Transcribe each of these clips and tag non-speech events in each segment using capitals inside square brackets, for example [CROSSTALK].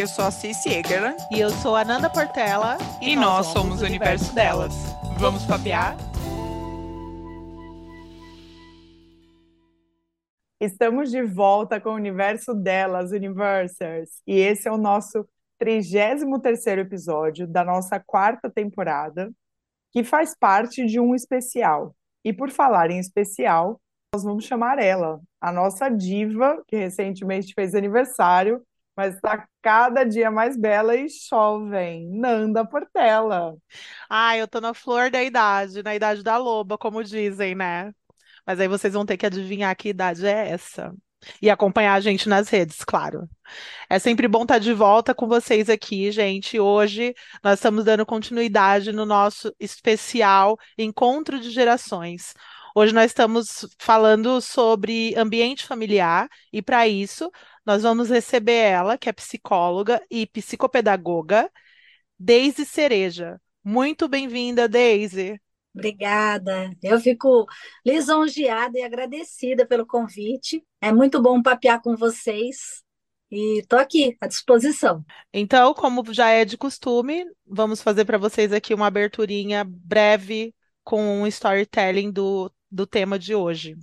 Eu sou a Cici Egerland. E eu sou a Nanda Portela. E, e nós, nós, somos o universo, universo delas. delas. Vamos papear? Estamos de volta com o universo delas, Universers. E esse é o nosso 33 episódio da nossa quarta temporada, que faz parte de um especial. E por falar em especial, nós vamos chamar ela, a nossa diva, que recentemente fez aniversário, mas está cada dia mais bela e jovem. Nanda Portela. Ah, eu tô na flor da idade, na idade da loba, como dizem, né? Mas aí vocês vão ter que adivinhar que idade é essa. E acompanhar a gente nas redes, claro. É sempre bom estar de volta com vocês aqui, gente. Hoje nós estamos dando continuidade no nosso especial Encontro de Gerações. Hoje nós estamos falando sobre ambiente familiar e para isso nós vamos receber ela, que é psicóloga e psicopedagoga, Deise Cereja. Muito bem-vinda, Deise. Obrigada. Eu fico lisonjeada e agradecida pelo convite. É muito bom papear com vocês e estou aqui à disposição. Então, como já é de costume, vamos fazer para vocês aqui uma aberturinha breve com um storytelling do, do tema de hoje.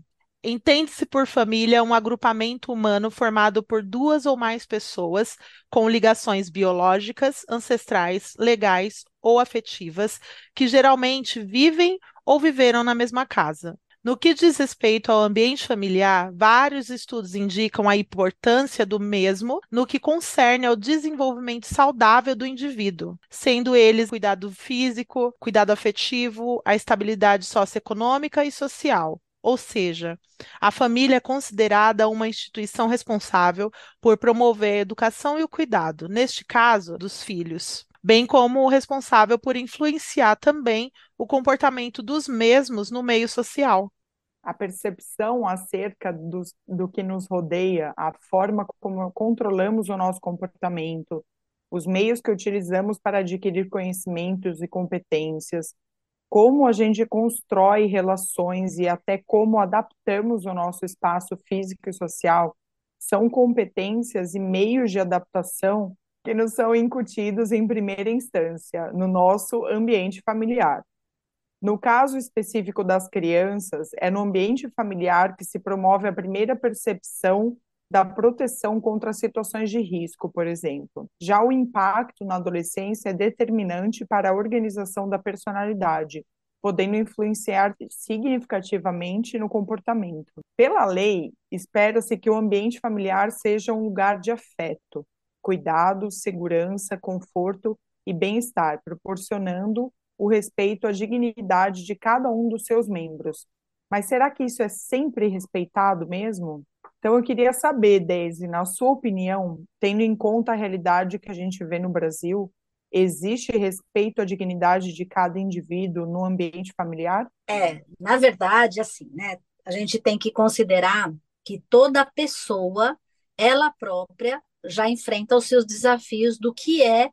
Entende-se por família um agrupamento humano formado por duas ou mais pessoas com ligações biológicas, ancestrais, legais ou afetivas, que geralmente vivem ou viveram na mesma casa. No que diz respeito ao ambiente familiar, vários estudos indicam a importância do mesmo no que concerne ao desenvolvimento saudável do indivíduo, sendo eles cuidado físico, cuidado afetivo, a estabilidade socioeconômica e social. Ou seja, a família é considerada uma instituição responsável por promover a educação e o cuidado, neste caso, dos filhos, bem como o responsável por influenciar também o comportamento dos mesmos no meio social. A percepção acerca do, do que nos rodeia, a forma como controlamos o nosso comportamento, os meios que utilizamos para adquirir conhecimentos e competências, como a gente constrói relações e até como adaptamos o nosso espaço físico e social são competências e meios de adaptação que nos são incutidos em primeira instância no nosso ambiente familiar. No caso específico das crianças, é no ambiente familiar que se promove a primeira percepção da proteção contra situações de risco, por exemplo. Já o impacto na adolescência é determinante para a organização da personalidade, podendo influenciar significativamente no comportamento. Pela lei, espera-se que o ambiente familiar seja um lugar de afeto, cuidado, segurança, conforto e bem-estar, proporcionando o respeito à dignidade de cada um dos seus membros. Mas será que isso é sempre respeitado mesmo? Então, eu queria saber, Daisy, na sua opinião, tendo em conta a realidade que a gente vê no Brasil, existe respeito à dignidade de cada indivíduo no ambiente familiar? É, na verdade, assim, né? A gente tem que considerar que toda pessoa, ela própria, já enfrenta os seus desafios do que é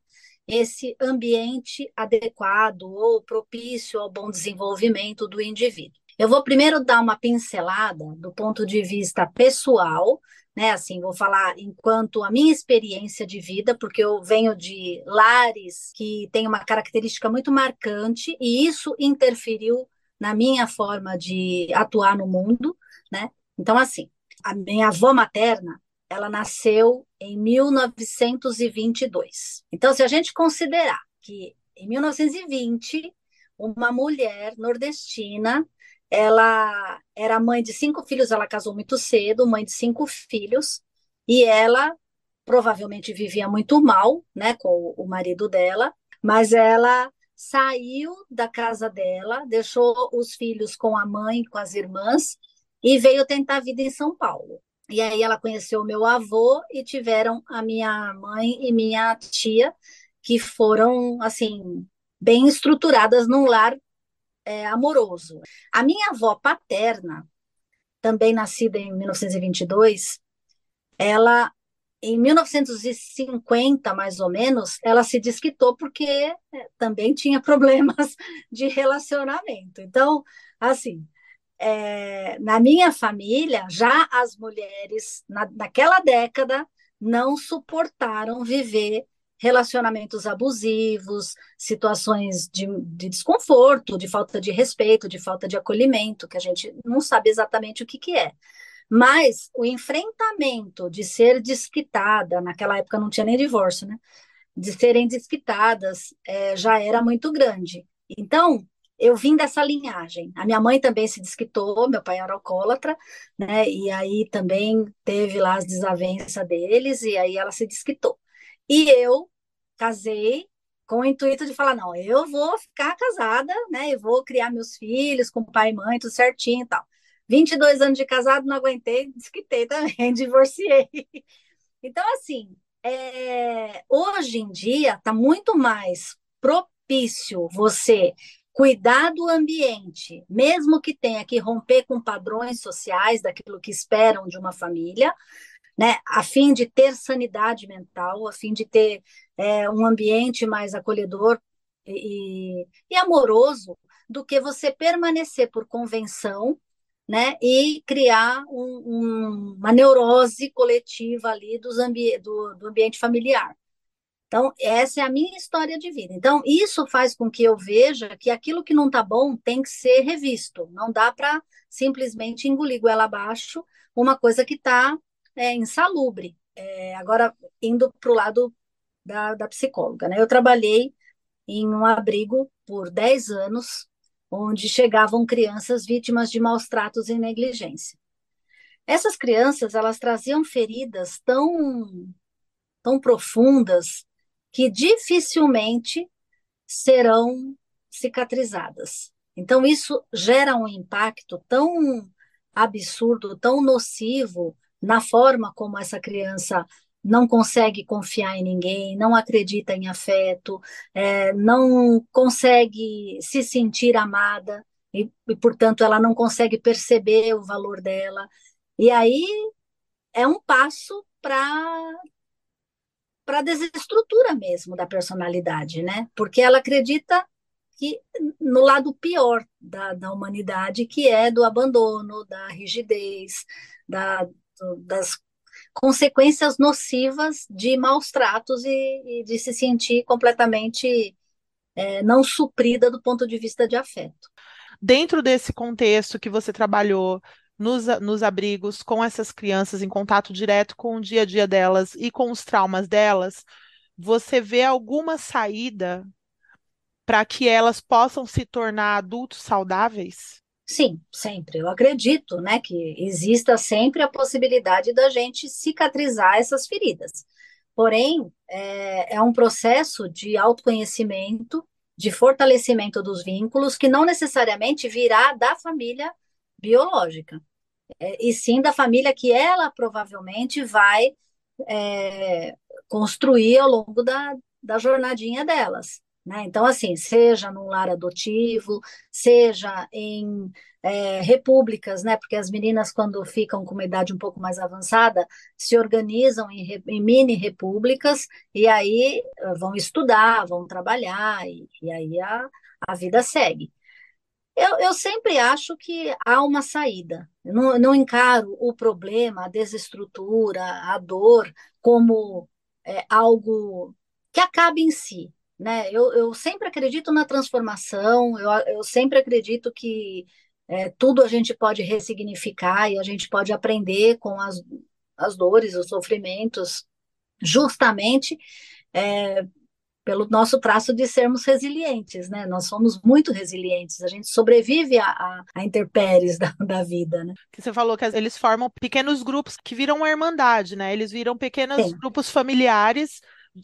esse ambiente adequado ou propício ao bom desenvolvimento do indivíduo. Eu vou primeiro dar uma pincelada do ponto de vista pessoal, né? Assim, vou falar enquanto a minha experiência de vida, porque eu venho de lares que têm uma característica muito marcante e isso interferiu na minha forma de atuar no mundo, né? Então, assim, a minha avó materna, ela nasceu em 1922. Então, se a gente considerar que em 1920 uma mulher nordestina ela era mãe de cinco filhos, ela casou muito cedo, mãe de cinco filhos, e ela provavelmente vivia muito mal, né, com o marido dela, mas ela saiu da casa dela, deixou os filhos com a mãe, com as irmãs, e veio tentar a vida em São Paulo. E aí ela conheceu meu avô e tiveram a minha mãe e minha tia, que foram, assim, bem estruturadas num lar é, amoroso. A minha avó paterna, também nascida em 1922, ela, em 1950, mais ou menos, ela se desquitou porque é, também tinha [LAUGHS] problemas de relacionamento. Então, assim, é, na minha família, já as mulheres, na, naquela década, não suportaram viver relacionamentos abusivos, situações de, de, desconforto, de falta de respeito, de falta de acolhimento, que a gente não sabe exatamente o que, que é. Mas o enfrentamento de ser desquitada, naquela época não tinha nem divórcio, né? De serem desquitadas é, já era muito grande. Então, eu vim dessa linhagem. A minha mãe também se desquitou, meu pai era alcoólatra, né? E aí também teve lá as desavenças deles, e aí ela se desquitou. E eu casei com o intuito de falar, não, eu vou ficar casada, né? E vou criar meus filhos com pai e mãe, tudo certinho e tal. 22 anos de casado, não aguentei, [LAUGHS] desquitei também, [LAUGHS] divorciei. Então, assim, é, hoje em dia está muito mais propício você cuidar do ambiente, mesmo que tenha que romper com padrões sociais daquilo que esperam de uma família, né, a fim de ter sanidade mental, a fim de ter é, um ambiente mais acolhedor e, e amoroso, do que você permanecer por convenção né, e criar um, um, uma neurose coletiva ali dos ambi do, do ambiente familiar. Então, essa é a minha história de vida. Então, isso faz com que eu veja que aquilo que não está bom tem que ser revisto. Não dá para simplesmente engolir goela abaixo uma coisa que está é, insalubre. É, agora, indo para o lado da, da psicóloga, né? Eu trabalhei em um abrigo por 10 anos, onde chegavam crianças vítimas de maus tratos e negligência. Essas crianças, elas traziam feridas tão, tão profundas que dificilmente serão cicatrizadas. Então, isso gera um impacto tão absurdo, tão nocivo na forma como essa criança não consegue confiar em ninguém, não acredita em afeto, é, não consegue se sentir amada e, e, portanto, ela não consegue perceber o valor dela. E aí é um passo para para a desestrutura mesmo da personalidade, né? Porque ela acredita que no lado pior da, da humanidade, que é do abandono, da rigidez, da, do, das consequências nocivas de maus tratos e, e de se sentir completamente é, não suprida do ponto de vista de afeto. Dentro desse contexto que você trabalhou nos, nos abrigos com essas crianças, em contato direto com o dia a dia delas e com os traumas delas, você vê alguma saída para que elas possam se tornar adultos saudáveis? Sim, sempre. Eu acredito, né, que exista sempre a possibilidade da gente cicatrizar essas feridas. Porém, é, é um processo de autoconhecimento, de fortalecimento dos vínculos, que não necessariamente virá da família biológica, é, e sim da família que ela provavelmente vai é, construir ao longo da, da jornadinha delas. Né? Então, assim, seja num lar adotivo, seja em é, repúblicas, né? Porque as meninas, quando ficam com uma idade um pouco mais avançada, se organizam em, em mini repúblicas e aí eh, vão estudar, vão trabalhar, e, e aí a, a vida segue. Eu, eu sempre acho que há uma saída. Eu não, não encaro o problema, a desestrutura, a dor, como é, algo que acabe em si né? Eu, eu sempre acredito na transformação, eu, eu sempre acredito que é, tudo a gente pode ressignificar e a gente pode aprender com as, as dores, os sofrimentos, justamente é, pelo nosso traço de sermos resilientes, né? Nós somos muito resilientes, a gente sobrevive a, a, a intempéries [LAUGHS] da, da vida, né? Você falou que eles formam pequenos grupos que viram uma irmandade, né? Eles viram pequenos Sim. grupos familiares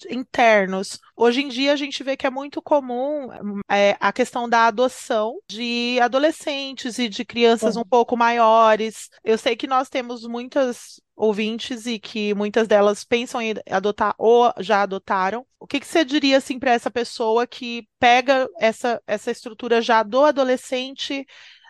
internos. Hoje em dia a gente vê que é muito comum é, a questão da adoção de adolescentes e de crianças um pouco maiores. Eu sei que nós temos muitas ouvintes e que muitas delas pensam em adotar ou já adotaram. O que, que você diria assim para essa pessoa que pega essa, essa estrutura já do adolescente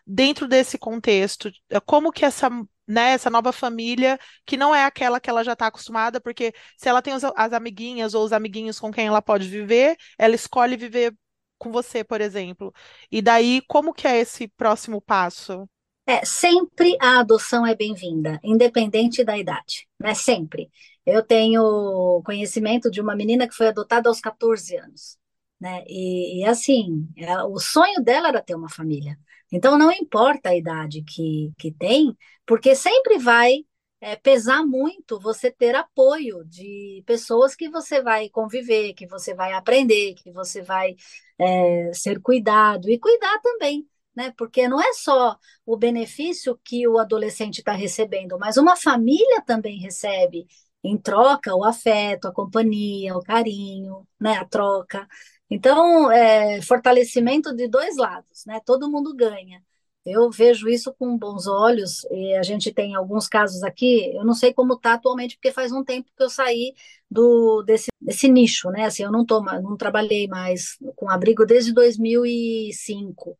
dentro desse contexto? Como que essa né, essa nova família, que não é aquela que ela já está acostumada, porque se ela tem os, as amiguinhas ou os amiguinhos com quem ela pode viver, ela escolhe viver com você, por exemplo. E daí, como que é esse próximo passo? É, sempre a adoção é bem-vinda, independente da idade, né? Sempre. Eu tenho conhecimento de uma menina que foi adotada aos 14 anos, né? E, e assim, ela, o sonho dela era ter uma família. Então, não importa a idade que, que tem, porque sempre vai é, pesar muito você ter apoio de pessoas que você vai conviver, que você vai aprender, que você vai é, ser cuidado e cuidar também né? Porque não é só o benefício que o adolescente está recebendo, mas uma família também recebe em troca o afeto, a companhia, o carinho, né? A troca. Então, é fortalecimento de dois lados, né? Todo mundo ganha. Eu vejo isso com bons olhos, e a gente tem alguns casos aqui, eu não sei como está atualmente, porque faz um tempo que eu saí do, desse, desse nicho, né? Assim, eu não, tô, não trabalhei mais com abrigo desde 2005.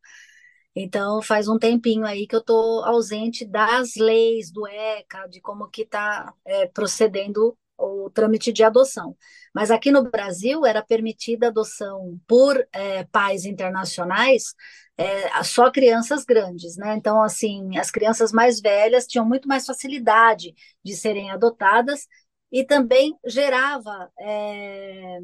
Então, faz um tempinho aí que eu estou ausente das leis do ECA, de como que está é, procedendo o trâmite de adoção. Mas aqui no Brasil era permitida adoção por é, pais internacionais é, só crianças grandes, né? Então, assim, as crianças mais velhas tinham muito mais facilidade de serem adotadas e também gerava é,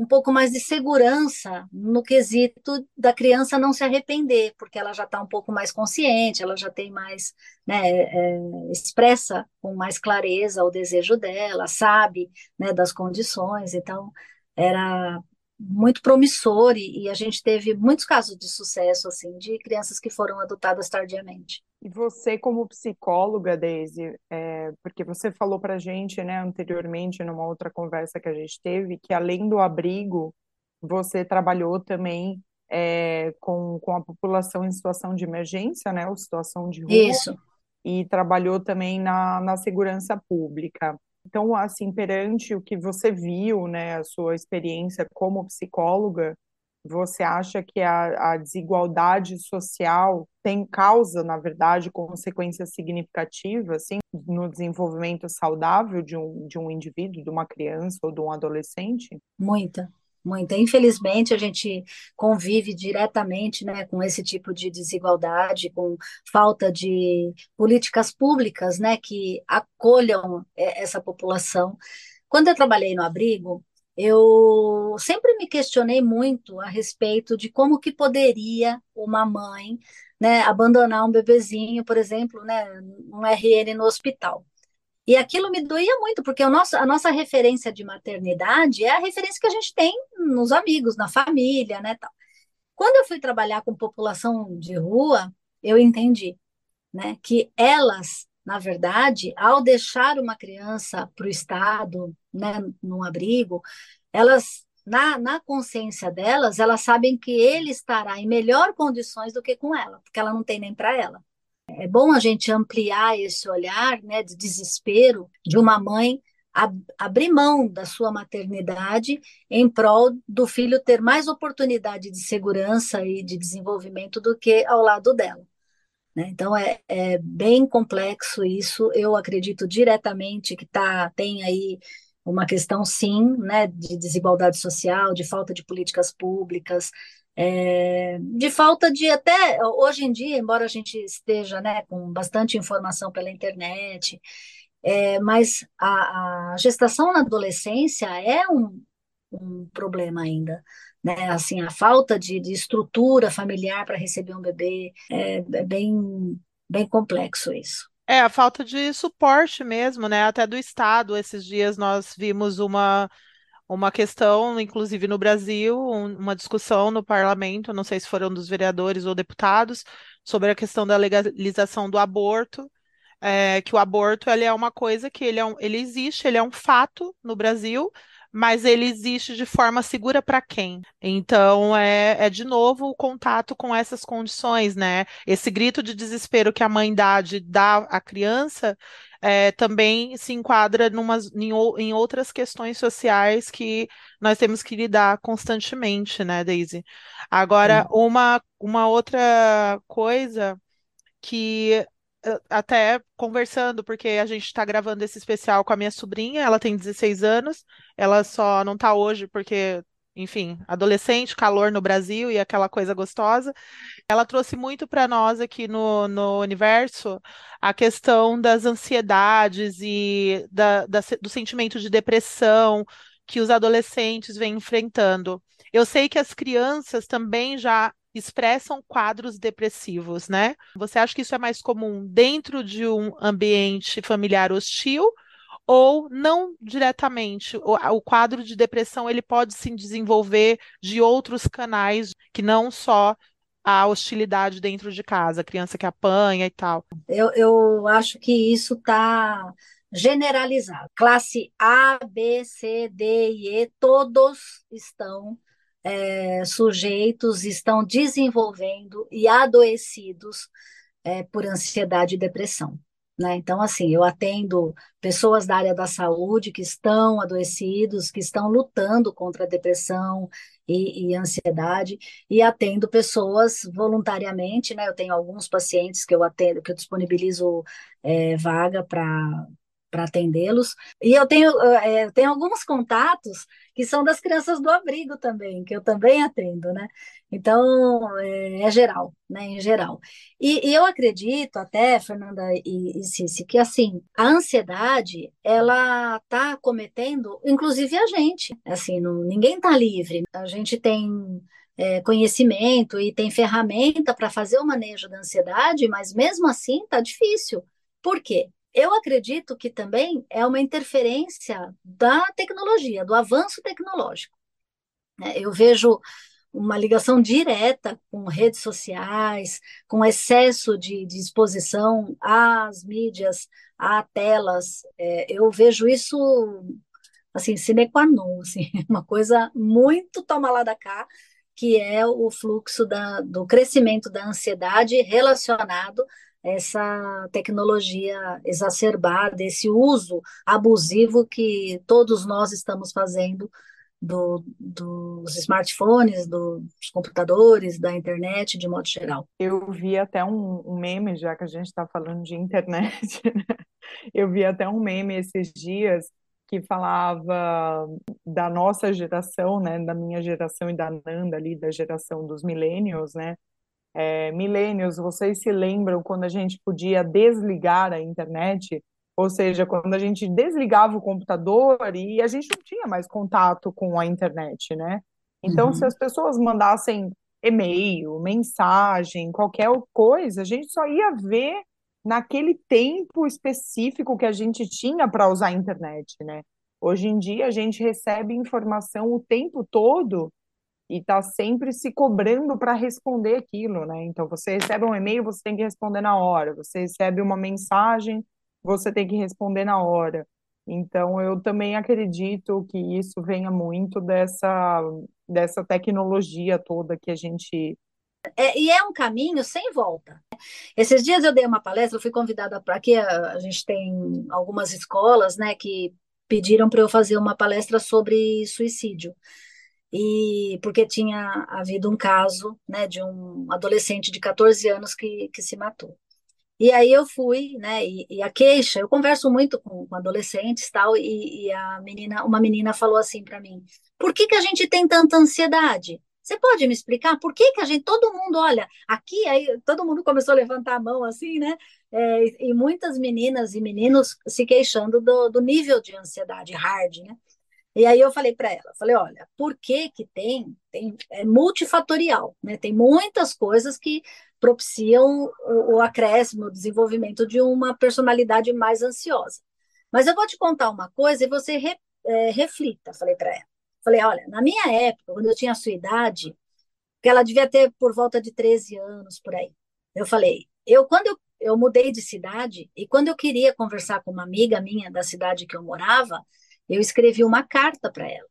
um pouco mais de segurança no quesito da criança não se arrepender, porque ela já está um pouco mais consciente, ela já tem mais, né, é, expressa com mais clareza o desejo dela, sabe, né, das condições, então era muito promissor e, e, a gente teve muitos casos de sucesso assim de crianças que foram adotadas tardiamente. E você como psicóloga, Daisy, é, porque você falou para a gente, né, anteriormente numa outra conversa que a gente teve, que além do abrigo, você trabalhou também é, com, com a população em situação de emergência, né, ou situação de rua. Isso. E trabalhou também na, na segurança pública. Então, assim, perante o que você viu, né, a sua experiência como psicóloga, você acha que a, a desigualdade social tem causa, na verdade, consequências significativas, assim, no desenvolvimento saudável de um, de um indivíduo, de uma criança ou de um adolescente? Muita, muita. Infelizmente, a gente convive diretamente né, com esse tipo de desigualdade, com falta de políticas públicas né, que acolham é, essa população. Quando eu trabalhei no abrigo, eu sempre me questionei muito a respeito de como que poderia uma mãe né, abandonar um bebezinho, por exemplo, né, um RN no hospital. E aquilo me doía muito, porque o nosso, a nossa referência de maternidade é a referência que a gente tem nos amigos, na família, né, tal. Quando eu fui trabalhar com população de rua, eu entendi, né, que elas, na verdade, ao deixar uma criança para o Estado, né, num abrigo, elas na, na consciência delas, elas sabem que ele estará em melhor condições do que com ela, porque ela não tem nem para ela. É bom a gente ampliar esse olhar né, de desespero de uma mãe ab abrir mão da sua maternidade em prol do filho ter mais oportunidade de segurança e de desenvolvimento do que ao lado dela. Né? Então é, é, bem complexo isso. Eu acredito diretamente que tá, tem aí uma questão, sim, né, de desigualdade social, de falta de políticas públicas, é, de falta de até hoje em dia, embora a gente esteja né, com bastante informação pela internet, é, mas a, a, gestação na adolescência é um, um problema ainda. Né? Assim, a falta de, de estrutura familiar para receber um bebê é, é bem, bem complexo isso. É, a falta de suporte mesmo, né? Até do Estado. Esses dias nós vimos uma uma questão, inclusive no Brasil, um, uma discussão no parlamento, não sei se foram dos vereadores ou deputados, sobre a questão da legalização do aborto, é, que o aborto ele é uma coisa que ele, é um, ele existe, ele é um fato no Brasil, mas ele existe de forma segura para quem? Então, é, é de novo o contato com essas condições, né? Esse grito de desespero que a mãe dá de dar à criança é, também se enquadra numas, em, em, outras questões sociais que nós temos que lidar constantemente, né, Daisy? Agora, uma, uma outra coisa que até conversando, porque a gente está gravando esse especial com a minha sobrinha, ela tem 16 anos, ela só não está hoje porque, enfim, adolescente, calor no Brasil e aquela coisa gostosa. Ela trouxe muito para nós aqui no, no universo a questão das ansiedades e da, da, do sentimento de depressão que os adolescentes vêm enfrentando. Eu sei que as crianças também já expressam quadros depressivos, né? Você acha que isso é mais comum dentro de um ambiente familiar hostil ou não diretamente? O, o quadro de depressão ele pode se desenvolver de outros canais que não só a hostilidade dentro de casa, a criança que apanha e tal. Eu, eu acho que isso está generalizado. Classe A, B, C, D e E, todos estão é, sujeitos, estão desenvolvendo e adoecidos é, por ansiedade e depressão. Né? Então, assim, eu atendo pessoas da área da saúde que estão adoecidos, que estão lutando contra a depressão e, e ansiedade, e atendo pessoas voluntariamente, né? Eu tenho alguns pacientes que eu atendo, que eu disponibilizo é, vaga para para atendê-los. E eu tenho, é, tenho alguns contatos que são das crianças do abrigo também, que eu também atendo, né? Então, é, é geral, né? Em geral. E, e, eu acredito até, Fernanda e, e Cici, que assim, a ansiedade, ela está cometendo, inclusive a gente, assim, não, ninguém está livre. A gente tem é, conhecimento e tem ferramenta para fazer o manejo da ansiedade, mas mesmo assim está difícil. Por quê? Eu acredito que também é uma interferência da tecnologia, do avanço tecnológico. Né? Eu vejo uma ligação direta com redes sociais, com excesso de, de exposição às mídias, a telas. É, eu vejo isso assim, sine qua non, assim, [LAUGHS] uma coisa muito toma lá da cá, que é o fluxo da, do crescimento da ansiedade relacionado essa tecnologia exacerbada, esse uso abusivo que todos nós estamos fazendo do, dos smartphones, dos computadores, da internet, de modo geral. Eu vi até um, um meme, já que a gente está falando de internet, [LAUGHS] né? eu vi até um meme esses dias que falava da nossa geração, né, da minha geração e da Nanda ali, da geração dos millennials, né, é, milênios, vocês se lembram quando a gente podia desligar a internet? Ou seja, quando a gente desligava o computador e a gente não tinha mais contato com a internet, né? Então, uhum. se as pessoas mandassem e-mail, mensagem, qualquer coisa, a gente só ia ver naquele tempo específico que a gente tinha para usar a internet, né? Hoje em dia a gente recebe informação o tempo todo e está sempre se cobrando para responder aquilo, né? Então, você recebe um e-mail, você tem que responder na hora. Você recebe uma mensagem, você tem que responder na hora. Então, eu também acredito que isso venha muito dessa, dessa tecnologia toda que a gente. É, e é um caminho sem volta. Esses dias eu dei uma palestra, eu fui convidada para aqui, a, a gente tem algumas escolas, né, que pediram para eu fazer uma palestra sobre suicídio e porque tinha havido um caso, né, de um adolescente de 14 anos que, que se matou. E aí eu fui, né, e, e a queixa, eu converso muito com, com adolescentes tal, e, e, a menina, uma menina falou assim para mim, por que que a gente tem tanta ansiedade? Você pode me explicar por que que a gente, todo mundo, olha, aqui, aí todo mundo começou a levantar a mão assim, né, é, e muitas meninas e meninos se queixando do, do nível de ansiedade hard, né, e aí eu falei para ela, falei, olha, por que que tem? Tem é multifatorial, né? Tem muitas coisas que propiciam o, o acréscimo, o desenvolvimento de uma personalidade mais ansiosa. Mas eu vou te contar uma coisa e você re, é, reflita, falei para ela. Falei, olha, na minha época, quando eu tinha a sua idade, que ela devia ter por volta de 13 anos por aí. Eu falei, eu quando eu, eu mudei de cidade e quando eu queria conversar com uma amiga minha da cidade que eu morava, eu escrevi uma carta para ela.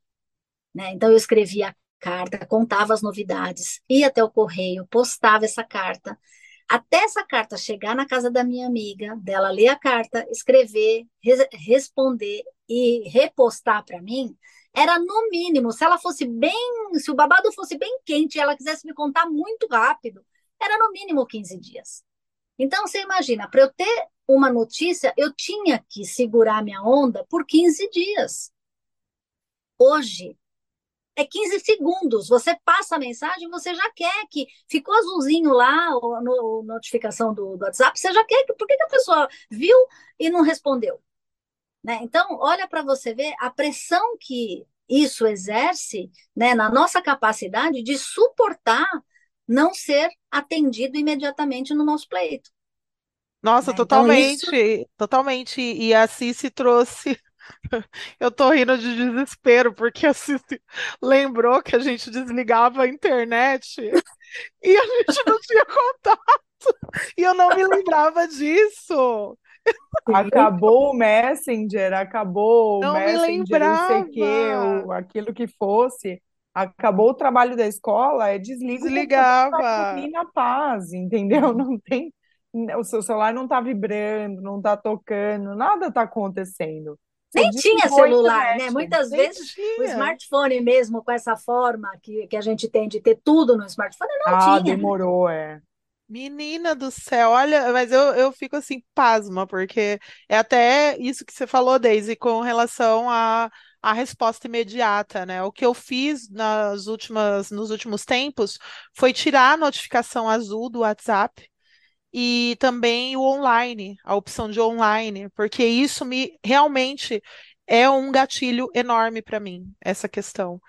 Né? Então, eu escrevia a carta, contava as novidades, ia até o correio, postava essa carta. Até essa carta chegar na casa da minha amiga, dela ler a carta, escrever, responder e repostar para mim, era no mínimo, se ela fosse bem, se o babado fosse bem quente e ela quisesse me contar muito rápido, era no mínimo 15 dias. Então, você imagina, para eu ter uma notícia, eu tinha que segurar minha onda por 15 dias. Hoje, é 15 segundos. Você passa a mensagem, você já quer que. Ficou azulzinho lá, ou no, notificação do, do, WhatsApp, você já quer que. Por que, que a pessoa viu e não respondeu? Né? Então, olha para você ver a pressão que isso exerce né, na nossa capacidade de suportar não ser atendido imediatamente no nosso pleito. Nossa, né? totalmente, então, isso... totalmente. E a Cici trouxe [LAUGHS] eu tô rindo de desespero, porque a Cici lembrou que a gente desligava a internet [LAUGHS] e a gente não tinha contato. E eu não me lembrava disso. [LAUGHS] Acabou o Messenger, acabou não o Messenger, não sei o que, aquilo que fosse. Acabou o trabalho da escola, é desliga Desligava. O na paz, entendeu? Não tem. O seu celular não tá vibrando, não tá tocando, nada tá acontecendo. Nem tinha celular, né? Muitas vezes tinha. o smartphone mesmo, com essa forma que, que a gente tem de ter tudo no smartphone, não ah, tinha. demorou, é. Menina do céu, olha, mas eu, eu fico assim, pasma, porque é até isso que você falou, Daisy, com relação à a, a resposta imediata, né? O que eu fiz nas últimas, nos últimos tempos foi tirar a notificação azul do WhatsApp e também o online, a opção de online, porque isso me realmente é um gatilho enorme para mim, essa questão.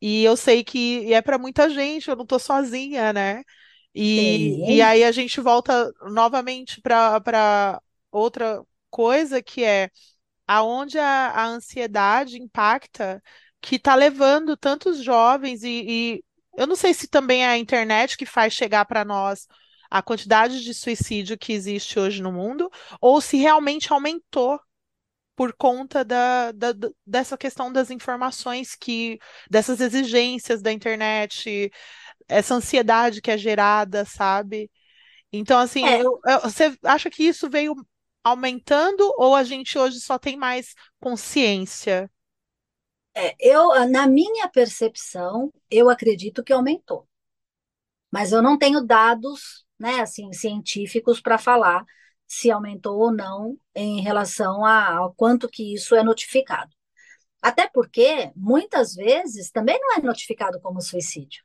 E eu sei que é para muita gente, eu não estou sozinha, né? E, e aí a gente volta novamente para outra coisa que é aonde a, a ansiedade impacta, que está levando tantos jovens, e, e eu não sei se também é a internet que faz chegar para nós a quantidade de suicídio que existe hoje no mundo, ou se realmente aumentou por conta da, da, dessa questão das informações que, dessas exigências da internet, essa ansiedade que é gerada, sabe? Então, assim, é. eu, eu, você acha que isso veio aumentando ou a gente hoje só tem mais consciência? É, eu, na minha percepção, eu acredito que aumentou. Mas eu não tenho dados né, assim, científicos para falar se aumentou ou não em relação a, ao quanto que isso é notificado. Até porque, muitas vezes, também não é notificado como suicídio.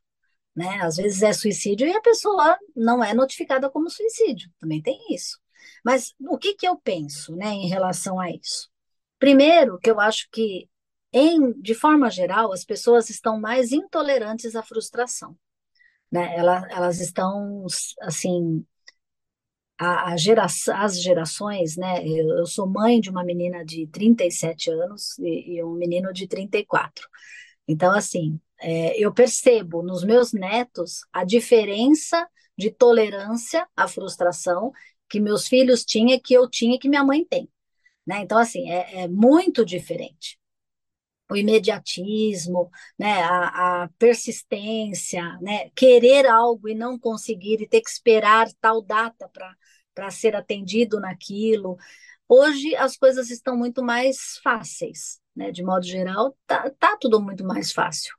Né? Às vezes é suicídio e a pessoa não é notificada como suicídio. Também tem isso. Mas o que, que eu penso né, em relação a isso? Primeiro, que eu acho que, em, de forma geral, as pessoas estão mais intolerantes à frustração né? Elas, elas estão assim a, a gera, as gerações, né? Eu, eu, sou mãe de uma menina de 37 anos e, e um menino de 34. Então, assim, é, eu percebo nos meus netos a diferença de tolerância à frustração que meus filhos tinham, que eu tinha, que minha mãe tem. Né? Então, assim, é, é muito diferente o imediatismo, né, a, a, persistência, né, querer algo e não conseguir e ter que esperar tal data para ser atendido naquilo. Hoje as coisas estão muito mais fáceis, né, de modo geral, tá, tá tudo muito mais fácil.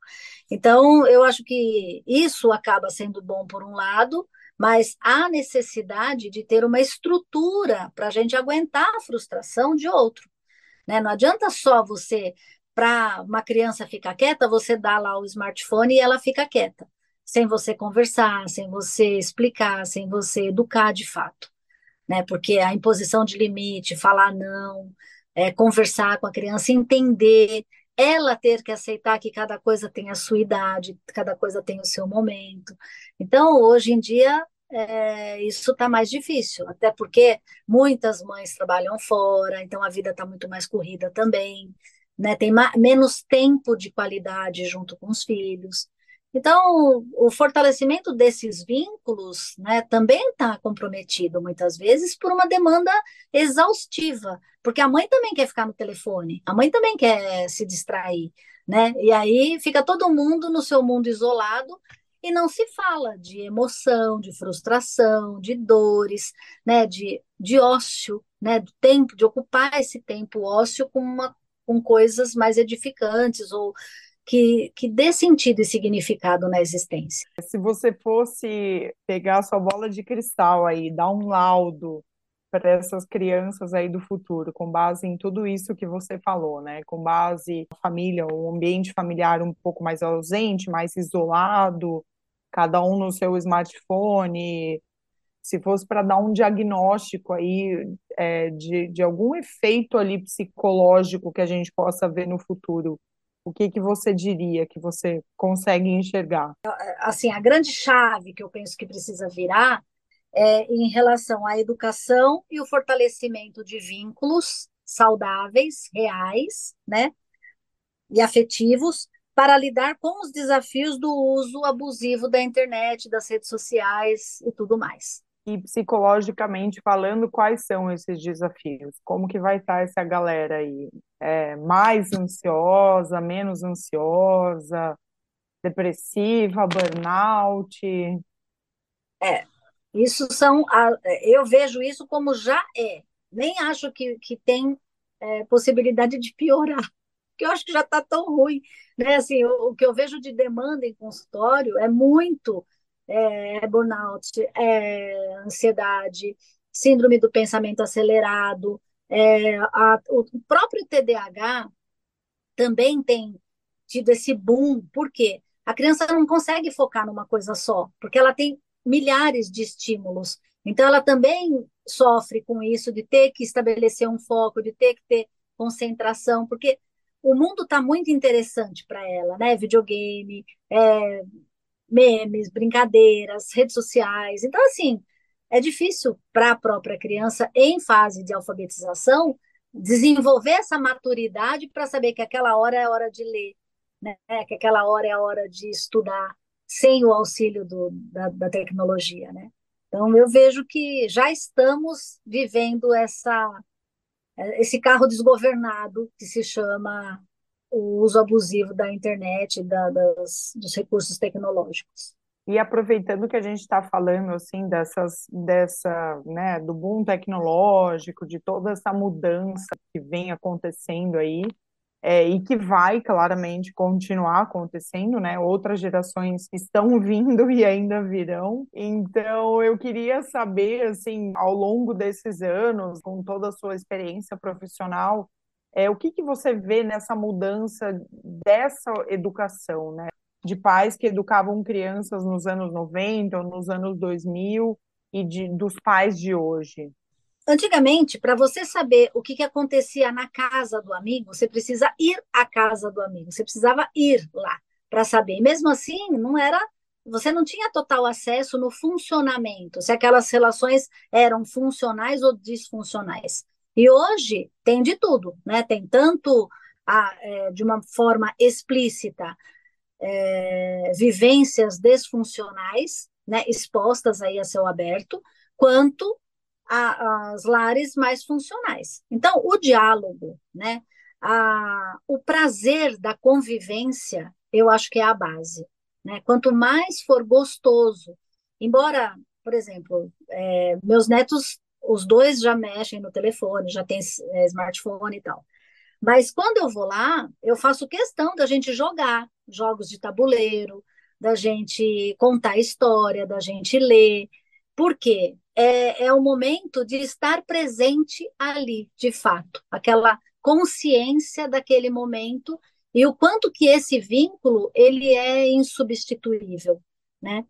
Então, eu acho que isso acaba sendo bom por um lado, mas há necessidade de ter uma estrutura para a gente aguentar a frustração de outro. Né? Não adianta só você para uma criança ficar quieta, você dá lá o smartphone e ela fica quieta, sem você conversar, sem você explicar, sem você educar de fato, né? Porque a imposição de limite, falar não, é, conversar com a criança, entender, ela ter que aceitar que cada coisa tem a sua idade, cada coisa tem o seu momento. Então, hoje em dia, é, isso está mais difícil, até porque muitas mães trabalham fora, então a vida está muito mais corrida também né, tem menos tempo de qualidade junto com os filhos. Então, o fortalecimento desses vínculos né, também está comprometido, muitas vezes, por uma demanda exaustiva, porque a mãe também quer ficar no telefone, a mãe também quer se distrair, né? E aí fica todo mundo no seu mundo isolado e não se fala de emoção, de frustração, de dores, né, de, de ócio, né, do tempo, de ocupar esse tempo ócio com uma com coisas mais edificantes ou que, que dê sentido e significado na existência. Se você fosse pegar a sua bola de cristal aí, dar um laudo para essas crianças aí do futuro, com base em tudo isso que você falou, né? Com base na família, o ambiente familiar um pouco mais ausente, mais isolado, cada um no seu smartphone. Se fosse para dar um diagnóstico aí é, de, de algum efeito ali psicológico que a gente possa ver no futuro, o que que você diria que você consegue enxergar? Assim, a grande chave que eu penso que precisa virar é em relação à educação e o fortalecimento de vínculos saudáveis, reais, né, e afetivos para lidar com os desafios do uso abusivo da internet, das redes sociais e tudo mais. E psicologicamente falando, quais são esses desafios? Como que vai estar essa galera aí? É, mais ansiosa, menos ansiosa, depressiva, burnout? É, isso são, eu vejo isso como já é. Nem acho que, que tem é, possibilidade de piorar, [LAUGHS] porque eu acho que já está tão ruim. Né? Assim, o, o que eu vejo de demanda em consultório é muito é, burnout, é, ansiedade, síndrome do pensamento acelerado, é, a, o próprio TDAH também tem tido esse boom, por quê? A criança não consegue focar numa coisa só, porque ela tem milhares de estímulos. Então, ela também sofre com isso de ter que estabelecer um foco, de ter que ter concentração, porque o mundo está muito interessante para ela, né? Videogame, é, memes, brincadeiras, redes sociais. Então, assim, é difícil para a própria criança, em fase de alfabetização, desenvolver essa maturidade para saber que aquela hora é hora de ler, né? que aquela hora é a hora de estudar, sem o auxílio do, da, da tecnologia. Né? Então, eu vejo que já estamos vivendo essa, esse carro desgovernado que se chama o uso abusivo da internet, da, das, dos recursos tecnológicos. E aproveitando que a gente está falando assim dessas, dessa, né, do boom tecnológico, de toda essa mudança que vem acontecendo aí, é, e que vai claramente continuar acontecendo, né? Outras gerações estão [LAUGHS] vindo e ainda virão. Então, eu queria saber, assim, ao longo desses anos, com toda a sua experiência profissional, é, o que, que você vê nessa mudança dessa educação, né? De pais que educavam crianças nos anos 90 ou nos anos 2000 e de, dos pais de hoje? Antigamente, para você saber o que, que acontecia na casa do amigo, você precisa ir à casa do amigo, você precisava ir lá para saber. E mesmo assim, não era você não tinha total acesso no funcionamento, se aquelas relações eram funcionais ou disfuncionais. E hoje tem de tudo, né? Tem tanto a, é, de uma forma explícita é, vivências desfuncionais, né, expostas aí a céu aberto, quanto as lares mais funcionais. Então, o diálogo, né, a, o prazer da convivência, eu acho que é a base. Né? Quanto mais for gostoso, embora, por exemplo, é, meus netos os dois já mexem no telefone, já tem é, smartphone e tal. Mas quando eu vou lá, eu faço questão da gente jogar jogos de tabuleiro, da gente contar história, da gente ler. Por quê? É, é o momento de estar presente ali, de fato, aquela consciência daquele momento e o quanto que esse vínculo ele é insubstituível, né?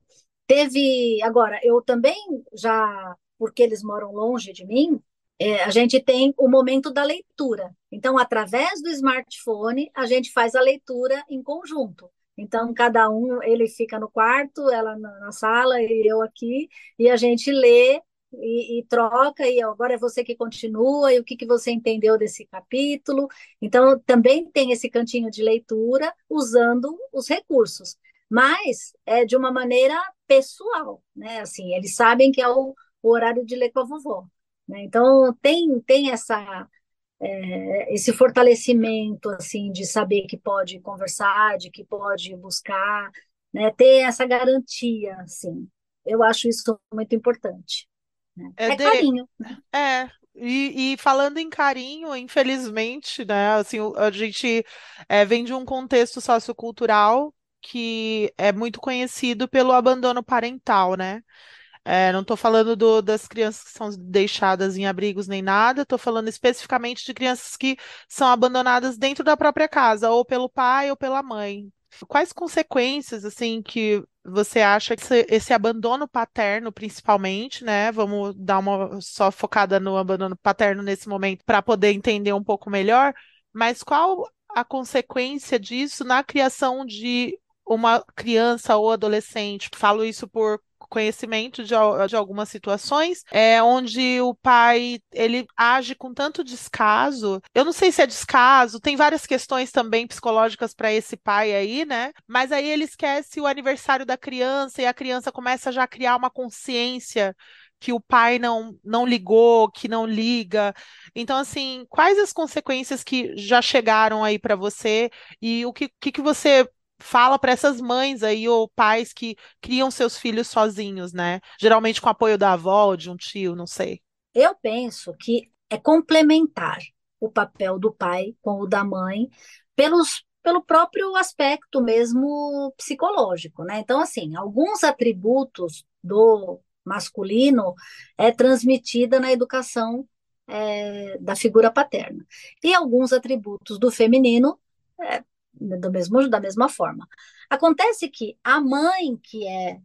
Teve agora, eu também já porque eles moram longe de mim, é, a gente tem o momento da leitura. Então, através do smartphone, a gente faz a leitura em conjunto. Então, cada um, ele fica no quarto, ela na, na sala e eu aqui, e a gente lê e, e, troca, e agora é você que continua, e o que, que você entendeu desse capítulo. Então, também tem esse cantinho de leitura usando os recursos, mas é de uma maneira pessoal, né? Assim, eles sabem que é o, o horário de ler com a vovó. Né? Então, tem, tem essa, é, esse fortalecimento, assim, de saber que pode conversar, de que pode buscar, né? ter essa garantia, assim. Eu acho isso muito importante. Né? É, é de... carinho. É, e, e, falando em carinho, infelizmente, né, assim, a gente é, vem de um contexto sociocultural que é muito conhecido pelo abandono parental, né? É, não estou falando do, das crianças que são deixadas em abrigos nem nada, estou falando especificamente de crianças que são abandonadas dentro da própria casa, ou pelo pai ou pela mãe. Quais consequências, assim, que você acha que esse, esse abandono paterno, principalmente, né? Vamos dar uma só focada no abandono paterno nesse momento para poder entender um pouco melhor, mas qual a consequência disso na criação de uma criança ou adolescente? Falo isso por conhecimento de, de algumas situações é onde o pai ele age com tanto descaso. Eu não sei se é descaso, tem várias questões também psicológicas para esse pai aí, né? Mas aí ele esquece o aniversário da criança e a criança começa já a criar uma consciência que o pai não, não ligou, que não liga. Então, assim, quais as consequências que já chegaram aí para você e o que, que, que você fala para essas mães aí ou pais que criam seus filhos sozinhos, né? Geralmente com apoio da avó ou de um tio, não sei. Eu penso que é complementar o papel do pai com o da mãe pelos pelo próprio aspecto mesmo psicológico, né? Então, assim, alguns atributos do masculino é transmitida na educação é, da figura paterna. E alguns atributos do feminino é, do mesmo, da mesma forma. Acontece que a mãe, que é,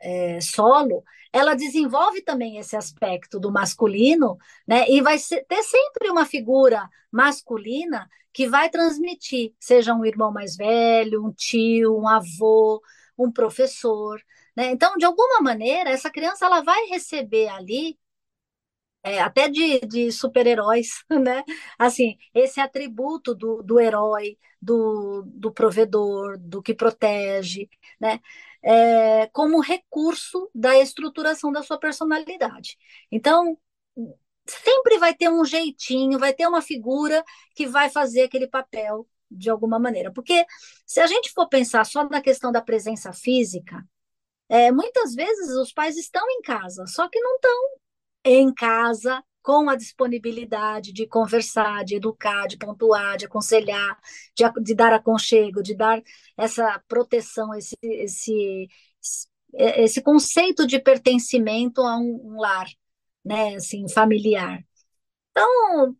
é, solo, ela desenvolve também esse aspecto do masculino, né? E vai ser, ter sempre uma figura masculina que vai transmitir, seja um irmão mais velho, um tio, um avô, um professor, né? Então, de alguma maneira, essa criança ela vai receber ali é, até de, de super-heróis, [LAUGHS] né? Assim, esse atributo do, do herói, do, do provedor, do que protege, né? É, como recurso da estruturação da sua personalidade. Então, sempre vai ter um jeitinho, vai ter uma figura que vai fazer aquele papel de alguma maneira. Porque se a gente for pensar só na questão da presença física, é, muitas vezes os pais estão em casa, só que não estão em casa, com a disponibilidade de conversar, de educar, de pontuar, de aconselhar, de, de dar aconchego, de dar essa proteção, esse, esse, esse conceito de pertencimento a um, um lar, né, assim, familiar. Então,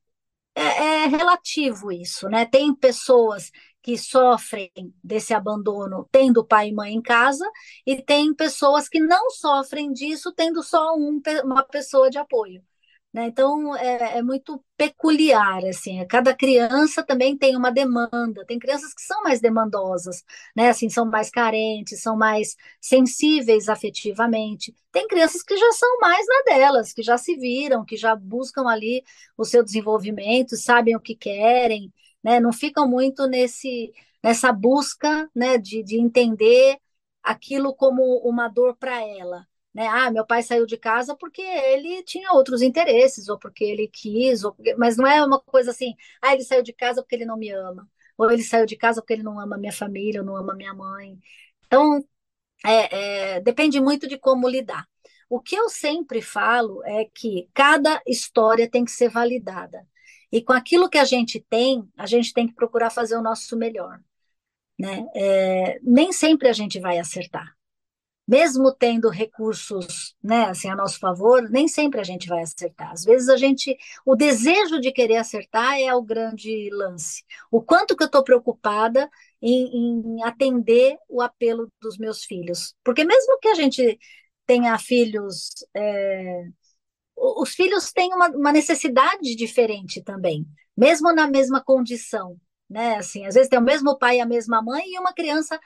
é, é relativo isso, né? Tem pessoas que sofrem desse abandono tendo pai e mãe em casa, e tem pessoas que não sofrem disso tendo só um, uma pessoa de apoio. Né? Então, é, é, muito peculiar, assim, cada criança também tem uma demanda, tem crianças que são mais demandosas, né, assim, são mais carentes, são mais sensíveis afetivamente, tem crianças que já são mais na delas, que já se viram, que já buscam ali o seu desenvolvimento, sabem o que querem, né, não ficam muito nesse, nessa busca, né, de, de entender aquilo como uma dor para ela, né? Ah, meu pai saiu de casa porque ele tinha outros interesses, ou porque ele quis, ou porque... mas não é uma coisa assim, ah, ele saiu de casa porque ele não me ama, ou ele saiu de casa porque ele não ama minha família, ou não ama minha mãe. Então, é, é, depende muito de como lidar. O que eu sempre falo é que cada história tem que ser validada. E com aquilo que a gente tem, a gente tem que procurar fazer o nosso melhor. Né? É, nem sempre a gente vai acertar mesmo tendo recursos, né, assim, a nosso favor, nem sempre a gente vai acertar. Às vezes a gente, o desejo de querer acertar é o grande lance. O quanto que eu estou preocupada em, em, atender o apelo dos meus filhos, porque mesmo que a gente tenha filhos, é, os filhos têm uma, uma necessidade diferente também, mesmo na mesma condição né? Assim, às vezes tem o mesmo pai e a mesma mãe e uma criança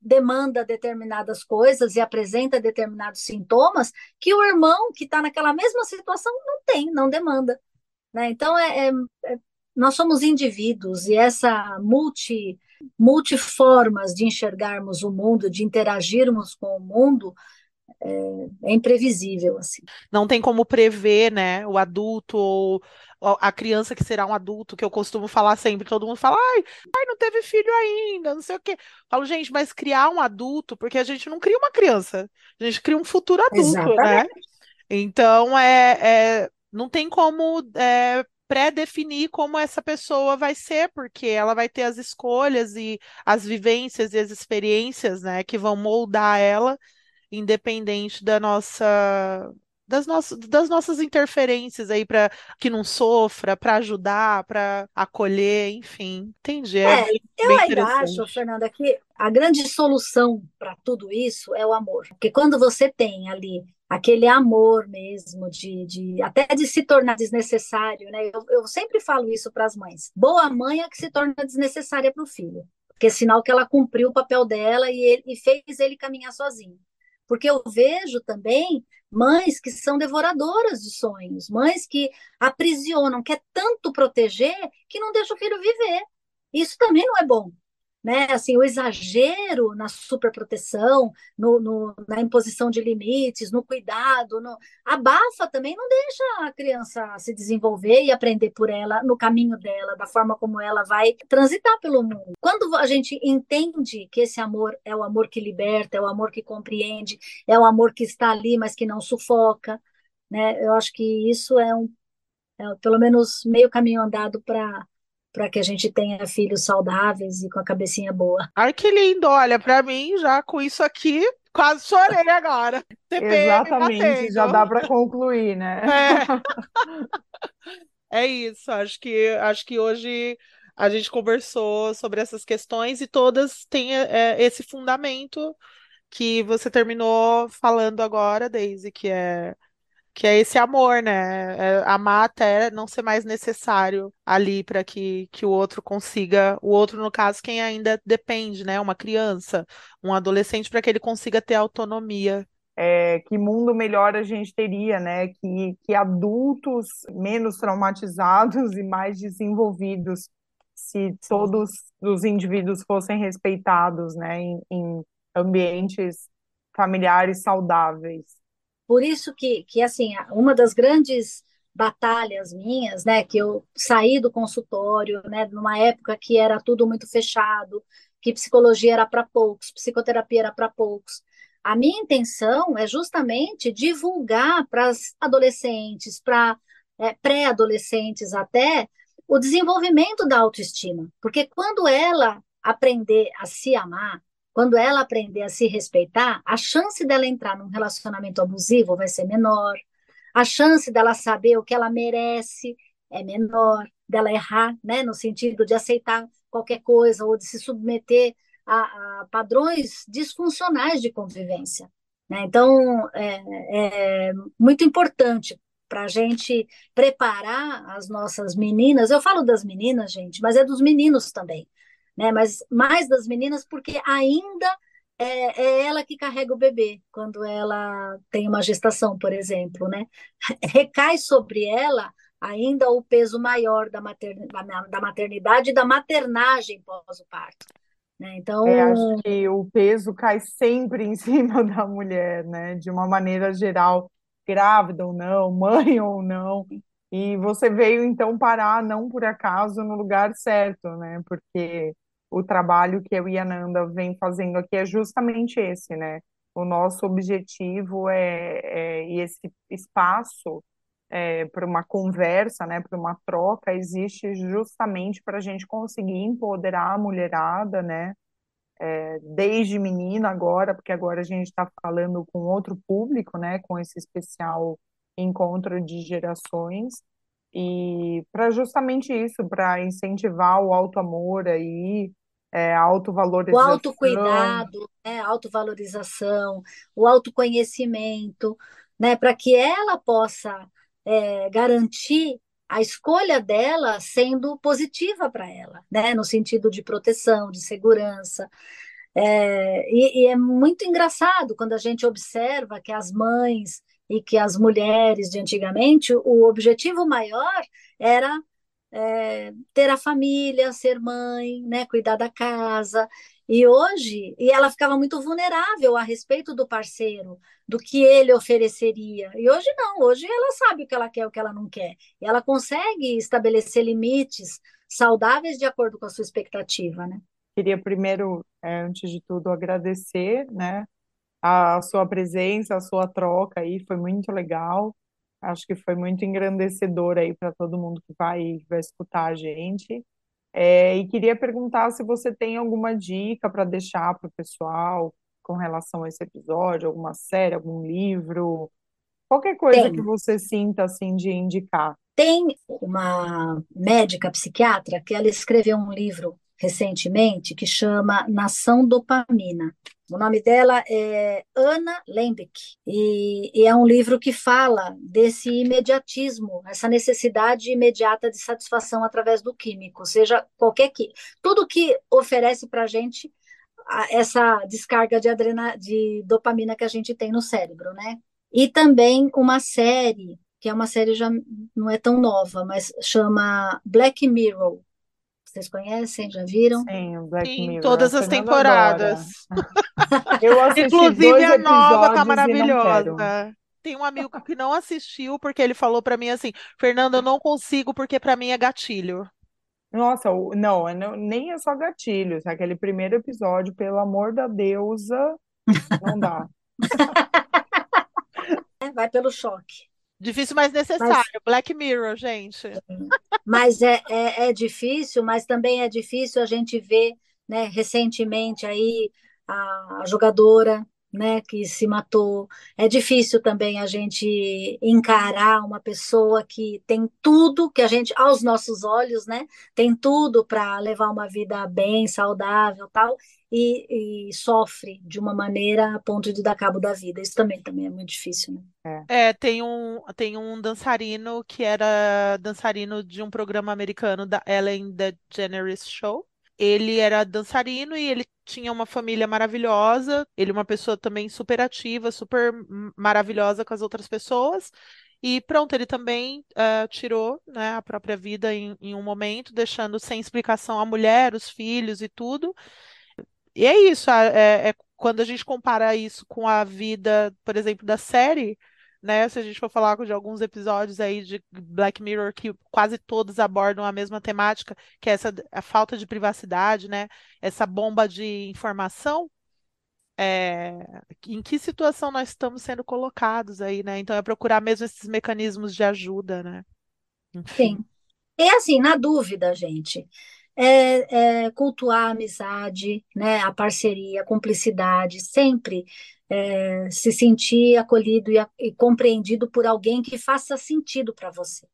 demanda determinadas coisas e apresenta determinados sintomas que o irmão que está naquela mesma situação não tem, não demanda, né? Então é, é, é, nós somos indivíduos e essa multi multiformas de enxergarmos o mundo, de interagirmos com o mundo, é, é, imprevisível assim. Não tem como prever, né, o adulto ou a criança que será um adulto, que eu costumo falar sempre, todo mundo fala, ai, ai, não teve filho ainda, não sei o quê. Falo, gente, mas criar um adulto, porque a gente não cria uma criança, a gente cria um futuro adulto, né? Exatamente. né? Então, é, é, não tem como é, pré-definir como essa pessoa vai ser, porque ela vai ter as escolhas e as vivências e as experiências, né, que vão moldar ela independente da nossa das, nossas, das nossas interferências aí para que não sofra, para ajudar, para acolher, enfim. Entendi. É, é eu ainda acho, Fernanda, que a grande solução para tudo isso é o amor. Porque quando você tem ali aquele amor mesmo, de, de até de se tornar desnecessário, né? Eu, eu sempre falo isso para as mães. Boa mãe é que se torna desnecessária para o filho, porque é sinal que ela cumpriu o papel dela e, ele, e fez ele caminhar sozinho. Porque eu vejo também mães que são devoradoras de sonhos, mães que aprisionam, quer tanto proteger que não deixa o filho viver. Isso também não é bom né? Assim, o exagero na superproteção, no, no, na imposição de limites, no cuidado, no... abafa também, não deixa a criança se desenvolver e aprender por ela, no caminho dela, da forma como ela vai transitar pelo mundo. Quando a gente entende que esse amor é o amor que liberta, é o amor que compreende, é o amor que está ali, mas que não sufoca, né? Eu acho que isso é um, é, pelo menos meio caminho andado para para que a gente tenha filhos saudáveis e com a cabecinha boa. Ai, que lindo! Olha, para mim, já com isso aqui, quase chorei agora. [LAUGHS] TPM Exatamente, batendo. já dá para concluir, né? É. [LAUGHS] é isso, acho que, acho que hoje a gente conversou sobre essas questões e todas têm é, esse fundamento que você terminou falando agora, Daisy, que é que é esse amor, né? É amar até não ser mais necessário ali para que, que o outro consiga, o outro, no caso, quem ainda depende, né? Uma criança, um adolescente, para que ele consiga ter autonomia. É, que mundo melhor a gente teria, né? Que, que adultos menos traumatizados [LAUGHS] e mais desenvolvidos, se todos os indivíduos fossem respeitados, né? em, em ambientes familiares saudáveis. Por isso que, que assim, uma das grandes batalhas minhas, né, que eu saí do consultório, né, numa época que era tudo muito fechado, que psicologia era para poucos, psicoterapia era para poucos. A minha intenção é justamente divulgar para as adolescentes, para é, pré-adolescentes até, o desenvolvimento da autoestima. Porque quando ela aprender a se amar, quando ela aprender a se respeitar, a chance dela entrar num relacionamento abusivo vai ser menor, a chance dela saber o que ela merece é menor, dela errar, né, no sentido de aceitar qualquer coisa ou de se submeter a, a padrões disfuncionais de convivência. Né? Então, é, é muito importante para a gente preparar as nossas meninas. Eu falo das meninas, gente, mas é dos meninos também né? Mas mais das meninas, porque ainda é, é, ela que carrega o bebê quando ela tem uma gestação, por exemplo, né? [LAUGHS] Recai sobre ela ainda o peso maior da, da maternidade e da maternagem pós o parto. Né? Então, é, acho que o peso cai sempre em [LAUGHS] cima da mulher, né? De uma maneira geral, grávida ou não, mãe ou não. E você veio então parar, não por acaso, no lugar certo, né? Porque o trabalho que eu e a Nanda vem fazendo aqui é justamente esse, né? O nosso objetivo é, é e esse espaço é, para uma conversa, né, para uma troca, existe justamente para a gente conseguir empoderar a mulherada, né? É, desde menina agora, porque agora a gente está falando com outro público, né? Com esse especial encontro de gerações e para justamente isso, para incentivar o auto amor aí, é, autovalorização. O autocuidado, né, autovalorização, o autoconhecimento, né, para que ela possa é, garantir a escolha dela sendo positiva para ela, né, no sentido de proteção, de segurança. É, e, e é muito engraçado quando a gente observa que as mães e que as mulheres de antigamente, o objetivo maior era é, ter a família, ser mãe, né, cuidar da casa. E hoje, e ela ficava muito vulnerável a respeito do parceiro, do que ele ofereceria. E hoje não, hoje ela sabe o que ela quer, o que ela não quer. E ela consegue estabelecer limites saudáveis de acordo com a sua expectativa, né? Queria primeiro, é, antes de tudo, agradecer, né, a sua presença, a sua troca aí, foi muito legal. Acho que foi muito engrandecedor aí para todo mundo que vai, vai escutar a gente. É, e queria perguntar se você tem alguma dica para deixar para o pessoal, com relação a esse episódio? Alguma série, algum livro? Qualquer coisa Tem. que você sinta assim de indicar. Tem uma médica psiquiatra que ela escreveu um livro recentemente que chama Nação Dopamina. O nome dela é Ana Lembeck e, e é um livro que fala desse imediatismo, essa necessidade imediata de satisfação através do químico, seja qualquer que tudo que oferece para a gente essa descarga de adrena, de dopamina que a gente tem no cérebro, né? E também uma série que é uma série já não é tão nova, mas chama Black Mirror. Vocês conhecem? Já viram? Sim, o Black Sim, Mirror. todas as temporadas. [LAUGHS] Eu assisti Inclusive dois a nova tá maravilhosa. Tem um amigo que não assistiu porque ele falou pra mim assim, Fernanda, eu não consigo porque pra mim é gatilho. Nossa, não, é não- nem é só gatilhos. Aquele primeiro episódio, pelo amor da deusa, não dá. [LAUGHS] É, Vai pelo choque. Difícil, mas Mas, necessário. Black Mirror, gente. [LAUGHS] mas é, é, é difícil, mas também é difícil a gente ver, né, recentemente aí a, a jogadora, né, que se matou. É difícil também a gente encarar uma pessoa que tem tudo que a gente, aos nossos olhos, né, tem tudo para levar uma vida bem, saudável, tal, e, e sofre de uma maneira a ponto de dar cabo da vida. Isso também, também é muito difícil, né? É. É, tem um, tem um dançarino que era dançarino de um programa americano da Ellen DeGeneres Show. Ele era dançarino e ele tinha uma família maravilhosa. Ele é uma pessoa também super ativa, super maravilhosa com as outras pessoas. E pronto, ele também ah, tirou, né, a própria vida em, em um momento, deixando sem explicação a mulher, os filhos e tudo. E é isso, é, é quando a gente compara isso com a vida, por exemplo, da série, né? Se a gente for falar de alguns episódios aí de Black Mirror que quase todos abordam a mesma temática, que é essa a falta de privacidade, né? Essa bomba de informação, é, em que situação nós estamos sendo colocados aí, né? Então é procurar mesmo esses mecanismos de ajuda, né? Enfim. Sim. E assim, na dúvida, gente, é, é cultuar a amizade, né, a parceria, a cumplicidade, sempre é, se sentir acolhido e, e compreendido por alguém que faça sentido para você,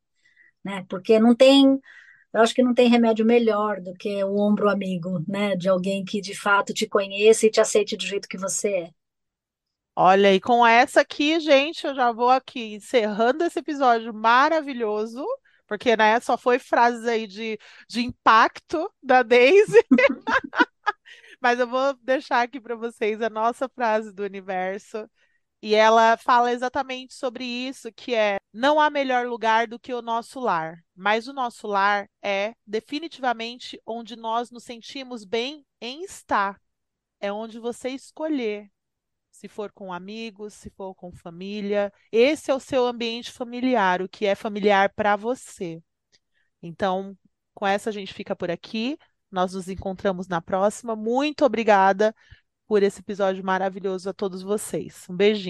né? Porque não tem, eu acho que não tem remédio melhor do que o ombro amigo, né, de alguém que de fato te conheça e te aceite do jeito que você é. Olha, e com essa aqui, gente, eu já vou aqui encerrando esse episódio maravilhoso, porque, né, só foi frases aí de, de impacto da Daisy, [LAUGHS] mas eu vou deixar aqui para vocês a nossa frase do universo, e ela fala exatamente sobre isso, que é, não há melhor lugar do que o nosso lar, mas o nosso lar é definitivamente onde nós nos sentimos bem em estar, é onde você escolher se for com amigos, se for com família. Esse é o seu ambiente familiar, o que é familiar para você. Então, com essa a gente fica por aqui. Nós nos encontramos na próxima. Muito obrigada por esse episódio maravilhoso a todos vocês. Um beijinho.